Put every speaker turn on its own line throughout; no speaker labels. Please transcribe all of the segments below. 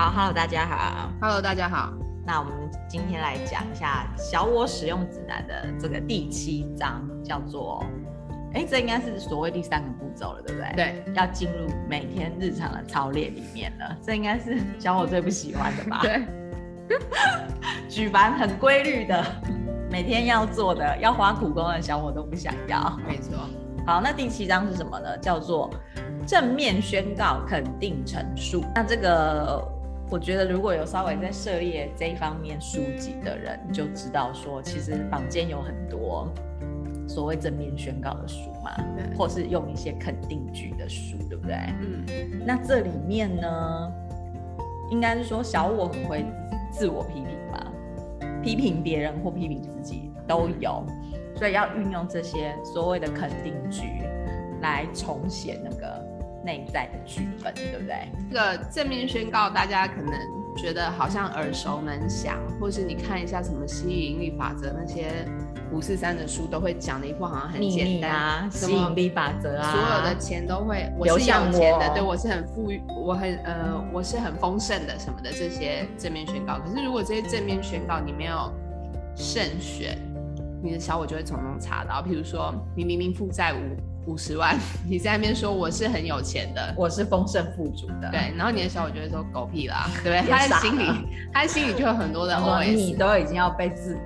好，Hello，大家好
，Hello，大家好。
那我们今天来讲一下小我使用指南的这个第七章，叫做，哎，这应该是所谓第三个步骤了，对不对？
对，
要进入每天日常的操练里面了。这应该是小我最不喜欢的吧？
对，
举凡很规律的，每天要做的，要花苦功的小我都不想要。
没错。
好，那第七章是什么呢？叫做。正面宣告、肯定陈述。那这个，我觉得如果有稍微在涉猎这一方面书籍的人，就知道说，其实坊间有很多所谓正面宣告的书嘛，对或是用一些肯定句的书，对不对？嗯。那这里面呢，应该是说小我很会自我批评吧，批评别人或批评自己都有，嗯、所以要运用这些所谓的肯定句来重写那个。内在的剧本，对不对？
这个正面宣告，大家可能觉得好像耳熟能详，或是你看一下什么吸引力法则那些五四三的书，都会讲的一部好像很简单
啊，吸引力法则啊，
所有的钱都会我是有钱的，对我是很富裕，我很呃我是很丰盛的什么的这些正面宣告。可是如果这些正面宣告你没有慎选，你的小我就会从中查到，譬如说你明明负债五。五十万，你在那边说我是很有钱的，
我是丰盛富足的，
对，然后你的小我就会说狗屁啦，对不对？他的心里，他的心里就有很多的 OS，
你都已经要被自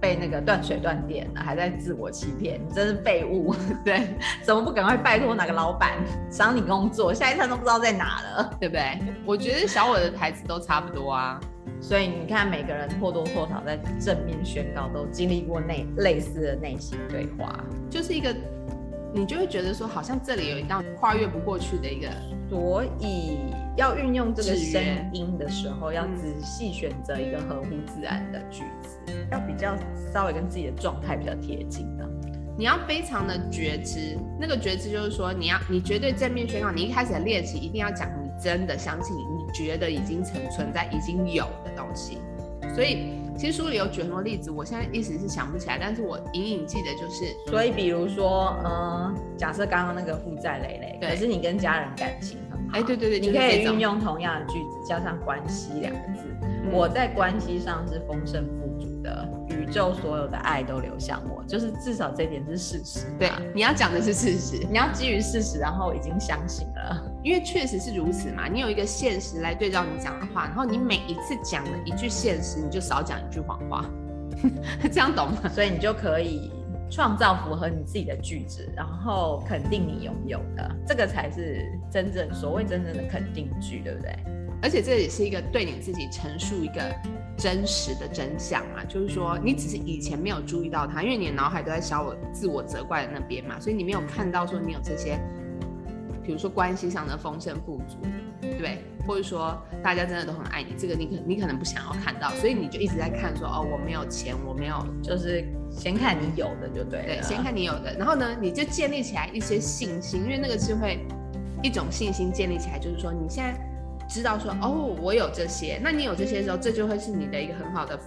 被那个断水断电了，还在自我欺骗，你真是废物，对，怎么不赶快拜托哪个老板赏你工作，下一餐都不知道在哪了，
对不对？我觉得小我的台词都差不多啊，
所以你看每个人或多或少在正面宣告都经历过内类似的内心对话，
就是一个。你就会觉得说，好像这里有一道跨越不过去的一个，
所以要运用这个声音的时候，要仔细选择一个合乎自然的句子，要比较稍微跟自己的状态比较贴近的。
你要非常的觉知，那个觉知就是说，你要你绝对正面宣告，你一开始的练习一定要讲你真的相信你，你觉得已经存存在、已经有的东西，所以。其实书里有举很多例子，我现在一时是想不起来，但是我隐隐记得就是，
所以比如说，嗯，假设刚刚那个负债累累，可是你跟家人感情很好，
哎，对对对，
你可以运用同样的句子，加上关系两个字，嗯、我在关系上是丰盛富足的。宇宙所有的爱都流向我，就是至少这点是事实。
对，你要讲的是事实，
你要基于事实，然后已经相信了，
因为确实是如此嘛。你有一个现实来对照你讲的话，然后你每一次讲了一句现实，你就少讲一句谎话，这样懂吗？
所以你就可以创造符合你自己的句子，然后肯定你拥有的，这个才是真正所谓真正的肯定句，对不对？
而且这也是一个对你自己陈述一个真实的真相嘛，就是说你只是以前没有注意到它，因为你的脑海都在小我自我责怪的那边嘛，所以你没有看到说你有这些，比如说关系上的丰盛富足，对不对？或者说大家真的都很爱你，这个你可你可能不想要看到，所以你就一直在看说哦，我没有钱，我没有，
就是先看你有的就对了，
对，先看你有的，然后呢，你就建立起来一些信心，因为那个是会一种信心建立起来，就是说你现在。知道说哦，我有这些，那你有这些的时候，这就会是你的一个很好的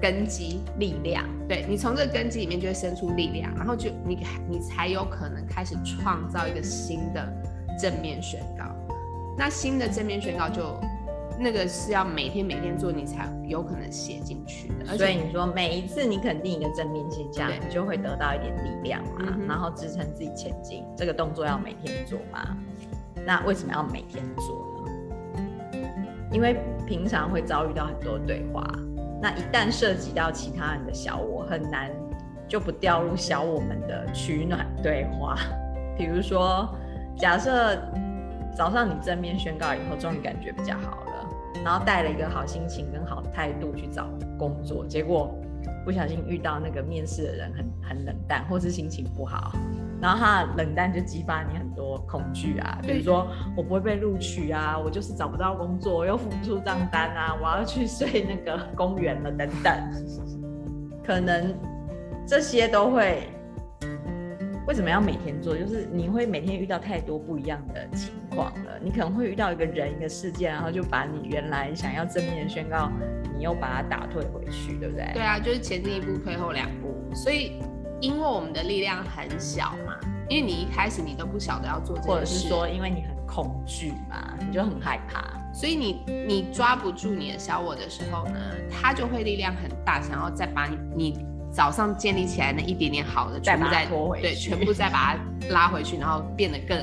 根基力量。对，你从这个根基里面就会生出力量，然后就你你才有可能开始创造一个新的正面宣告。那新的正面宣告就那个是要每天每天做，你才有可能写进去的。
所以你说每一次你肯定一个正面现象，你就会得到一点力量嘛，嗯、然后支撑自己前进。这个动作要每天做嘛？那为什么要每天做呢？因为平常会遭遇到很多对话，那一旦涉及到其他人的小我，很难就不掉入小我们的取暖对话。比如说，假设早上你正面宣告以后，终于感觉比较好了，然后带了一个好心情跟好态度去找工作，结果不小心遇到那个面试的人很很冷淡，或是心情不好。然后他的冷淡就激发你很多恐惧啊，比如说我不会被录取啊，我就是找不到工作，我又付不出账单啊，我要去睡那个公园了等等，可能这些都会。为什么要每天做？就是你会每天遇到太多不一样的情况了，你可能会遇到一个人一个事件，然后就把你原来想要正面的宣告，你又把它打退回去，对不对？
对啊，就是前进一步，退后两步，所以。因为我们的力量很小嘛，因为你一开始你都不晓得要做这件事，
或者是说因为你很恐惧嘛，你就很害怕。
所以你你抓不住你的小我的时候呢，他就会力量很大，想要再把你你早上建立起来那一点点好的全部再
拖回，
对，全部再把它拉回去，然后变得更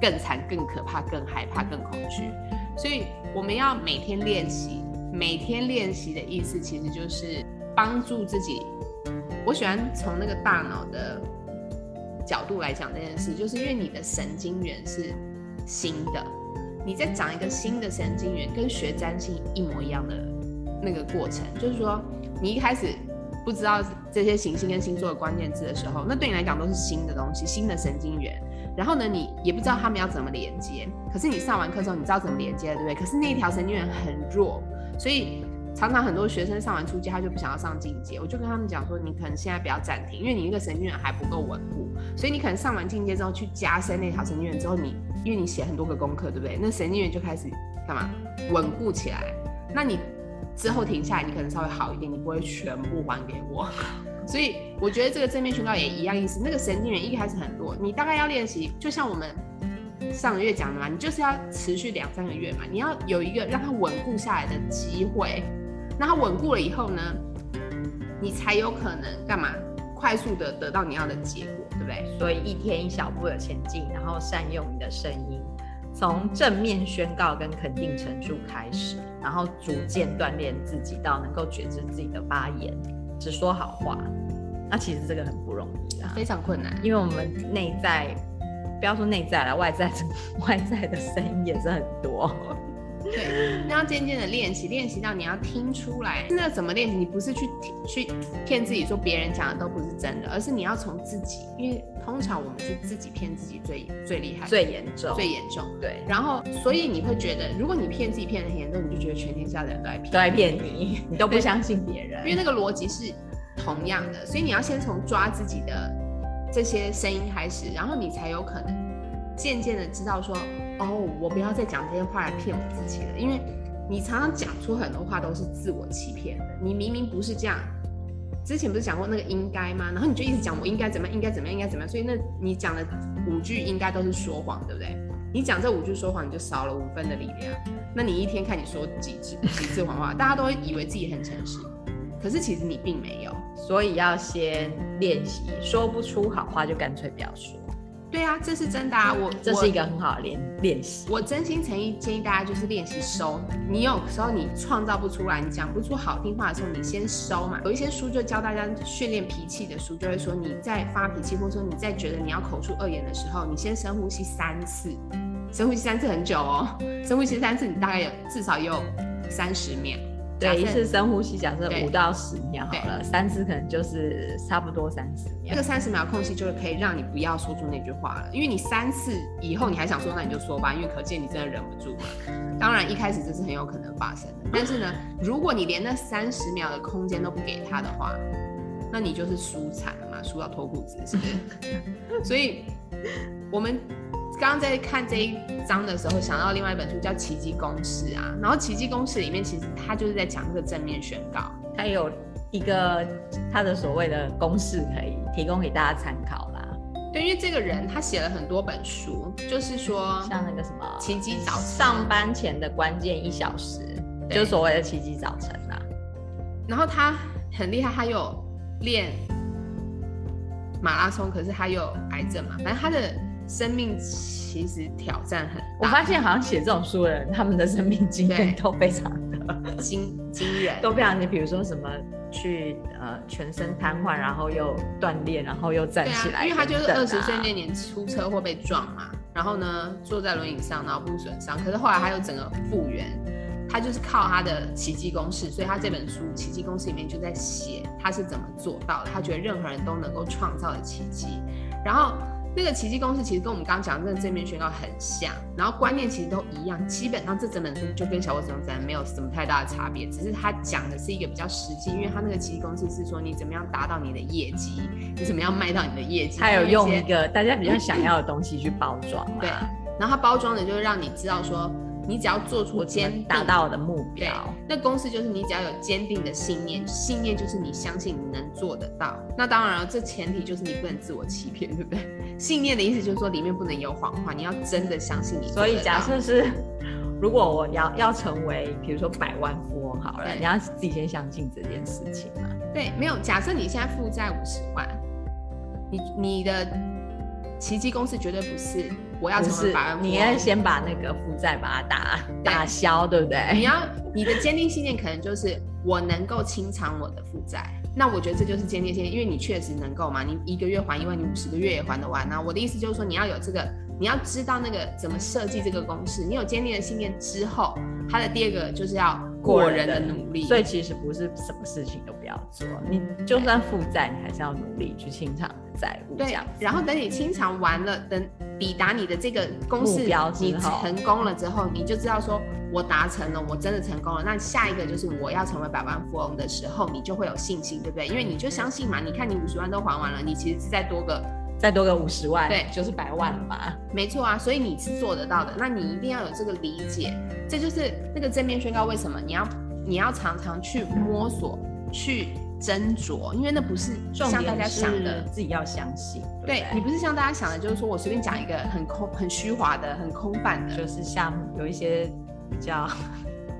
更惨、更可怕、更害怕、更恐惧。所以我们要每天练习，每天练习的意思其实就是帮助自己。我喜欢从那个大脑的角度来讲这件事，就是因为你的神经元是新的。你在长一个新的神经元，跟学占星一模一样的那个过程，就是说，你一开始不知道这些行星跟星座的关键字的时候，那对你来讲都是新的东西，新的神经元。然后呢，你也不知道他们要怎么连接。可是你上完课之后，你知道怎么连接了，对不对？可是那一条神经元很弱，所以常常很多学生上完初阶，他就不想要上进阶。我就跟他们讲说，你可能现在不要暂停，因为你那个神经元还不够稳固。所以你可能上完进阶之后，去加深那条神经元之后，你。因为你写很多个功课，对不对？那神经元就开始干嘛？稳固起来。那你之后停下来，你可能稍微好一点，你不会全部还给我。所以我觉得这个正面宣告也一样意思。那个神经元一开始很弱，你大概要练习，就像我们上个月讲的嘛，你就是要持续两三个月嘛，你要有一个让它稳固下来的机会。那它稳固了以后呢，你才有可能干嘛？快速的得到你要的结果，对不对？
所以一天一小步的前进，然后善用你的声音，从正面宣告跟肯定陈述开始，然后逐渐锻炼自己到能够觉知自己的发言，只说好话。那其实这个很不容易啊，
非常困难，
因为我们内在，不要说内在了，外在 外在的声音也是很多。
对，那要渐渐的练习，练习到你要听出来。那怎么练习？你不是去去骗自己说别人讲的都不是真的，而是你要从自己，因为通常我们是自己骗自己最最厉害、
最严重、
最严重。
对，
然后所以你会觉得，如果你骗自己骗的很严重，你就觉得全天下的人都在骗，
都在骗你，你都不相信别人，
因为那个逻辑是同样的。所以你要先从抓自己的这些声音开始，然后你才有可能渐渐的知道说。哦，我不要再讲这些话来骗我自己了，因为你常常讲出很多话都是自我欺骗的。你明明不是这样，之前不是讲过那个应该吗？然后你就一直讲我应该怎么样，应该怎么样，应该怎么样。所以那你讲的五句应该都是说谎，对不对？你讲这五句说谎，你就少了五分的力量。那你一天看你说几次几次谎话，大家都会以为自己很诚实，可是其实你并没有。
所以要先练习，说不出好话就干脆不要说。
对啊，这是真的啊！我
这是一个很好的练练习。
我真心诚意建议大家就是练习收。你有时候你创造不出来，你讲不出好听话的时候，你先收嘛。有一些书就教大家训练脾气的书，就会说你在发脾气，或者说你在觉得你要口出恶言的时候，你先深呼吸三次。深呼吸三次很久哦，深呼吸三次，你大概有至少也有三十秒。
对，一次深呼吸，假设五到十秒好了，三次可能就是差不多三十秒。
这个三十秒空隙就是可以让你不要说出那句话了，因为你三次以后你还想说，那你就说吧，因为可见你真的忍不住嘛。当然一开始这是很有可能发生的，但是呢，如果你连那三十秒的空间都不给他的话，那你就是输惨了嘛，输到脱裤子，是不是？所以我们。刚刚在看这一章的时候，想到另外一本书叫《奇迹公式》啊，然后《奇迹公式》里面其实他就是在讲这个正面宣告，
他有一个他的所谓的公式可以提供给大家参考啦。
对，因为这个人他写了很多本书，就是说
像那个什么
奇迹早晨，
上班前的关键一小时，就所谓的奇迹早晨啦。
然后他很厉害，他有练马拉松，可是他有癌症嘛，反正他的。生命其实挑战很大。
我发现好像写这种书的人，他们的生命经验都非常的
惊惊人，
都非常。你比如说什么去呃全身瘫痪，然后又锻炼，然后又站起来，啊。
因为他就是二十岁那年出车祸被撞嘛，然后呢坐在轮椅上，脑部损伤，可是后来他又整个复原，他就是靠他的奇迹公式，所以他这本书《奇迹公式》里面就在写他是怎么做到的。他觉得任何人都能够创造的奇迹，然后。那个奇迹公式其实跟我们刚刚讲的那个正面宣告很像，然后观念其实都一样，基本上这整本书就跟小我怎么怎样没有什么太大的差别，只是他讲的是一个比较实际，因为他那个奇迹公式是说你怎么样达到你的业绩，你怎么样卖到你的业绩，
他有用一个大家比较想要的东西去包装，
对，然后他包装的就是让你知道说。你只要做出坚
达到我的目标，
那公式就是你只要有坚定的信念，信念就是你相信你能做得到。那当然了，这前提就是你不能自我欺骗，对不对？信念的意思就是说里面不能有谎话，你要真的相信你。
所以假设是，如果我要要成为，比如说百万富翁好了，你要自己先相信这件事情嘛。
对，没有。假设你现在负债五十万，你你的奇迹公司绝对不是我要成为百万富翁，
你要先把那个负债把它打打消，对不对？
你要你的坚定信念可能就是我能够清偿我的负债。那我觉得这就是坚定性，因为你确实能够嘛，你一个月还一万，你五十个月也还得完。那我的意思就是说，你要有这个，你要知道那个怎么设计这个公式。你有坚定的信念之后，它的第二个就是要过人的努力。
所以其实不是什么事情都不要做，你就算负债，你还是要努力去清偿债务。
对，然后等你清偿完了，等抵达你的这个公式，你成功了之后，你就知道说。我达成了，我真的成功了。那下一个就是我要成为百万富翁的时候，你就会有信心，对不对？因为你就相信嘛。你看你五十万都还完了，你其实是再多个，
再多个五十万，
对，
就是百万了吧。
没错啊，所以你是做得到的。那你一定要有这个理解，这就是那个正面宣告。为什么你要你要常常去摸索、去斟酌？因为那不是像大家想的，
自己要相信。
对，对你不是像大家想的，就是说我随便讲一个很空、很虚华的、很空泛的，
就是像有一些。比较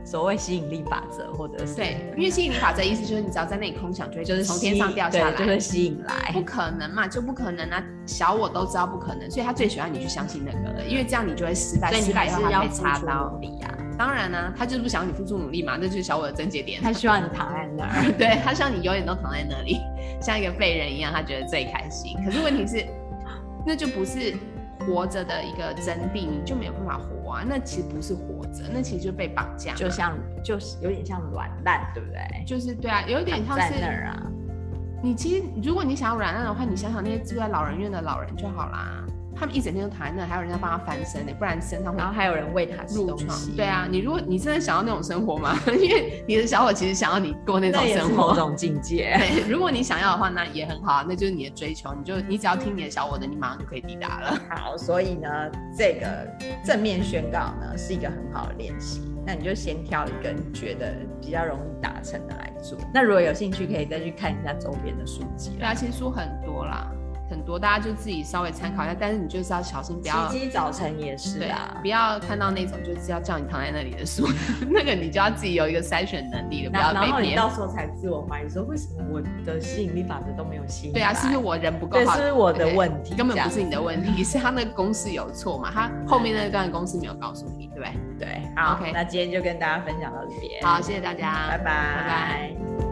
所谓吸引力法则，或者是
对，因为吸引力法则意思就是你只要在那里空想，就会就是从天上掉下来，
就会吸引来。
不可能嘛，就不可能啊！小我都知道不可能，所以他最喜欢你去相信那个了，因为这样你就会失败，失败以后他会插刀你呀。当然呢、啊，他就是不想你付出努力嘛，那就是小我的症结点。
他希望你躺在那儿，
对，他希望你永远都躺在那里，像一个废人一样，他觉得最开心。可是问题是，那就不是。活着的一个真谛，你就没有办法活啊！那其实不是活着，那其实就被绑架，
就像就是有点像软烂，对不对？
就是对啊，有点像是
在那儿啊。
你其实如果你想要软烂的话，你想想那些住在老人院的老人就好啦。他们一整天都躺在那，还有人要帮他翻身呢，不然身上会。
然后还有人喂他吃东西。
对啊，你如果你真的想要那种生活吗？因为你的小伙其实想要你过那种生活，
某种境界。
对，如果你想要的话，那也很好，那就是你的追求。你就你只要听你的小伙的，你马上就可以抵达了。
好，所以呢，这个正面宣告呢是一个很好的练习。那你就先挑一个你觉得比较容易达成的来做。那如果有兴趣，可以再去看一下周边的书籍。
对啊，其实书很多啦。很多，大家就自己稍微参考一下，但是你就是要小心，不要。
奇迹早晨也是啊，
不要看到那种就是要叫你躺在那里的书，那个你就要自己有一个筛选能力的，不要被别人。
然后你到时候才自我怀疑说，为什么我的吸引力法则都没有吸引？
对啊，是不是我人不够好？
这是我的问题，
根本不是你的问题，是他那个公式有错嘛？他后面那段公式没有告诉你，对不对？
对，好，OK，那今天就跟大家分享到这边，
好，谢谢大家，
拜拜，拜拜。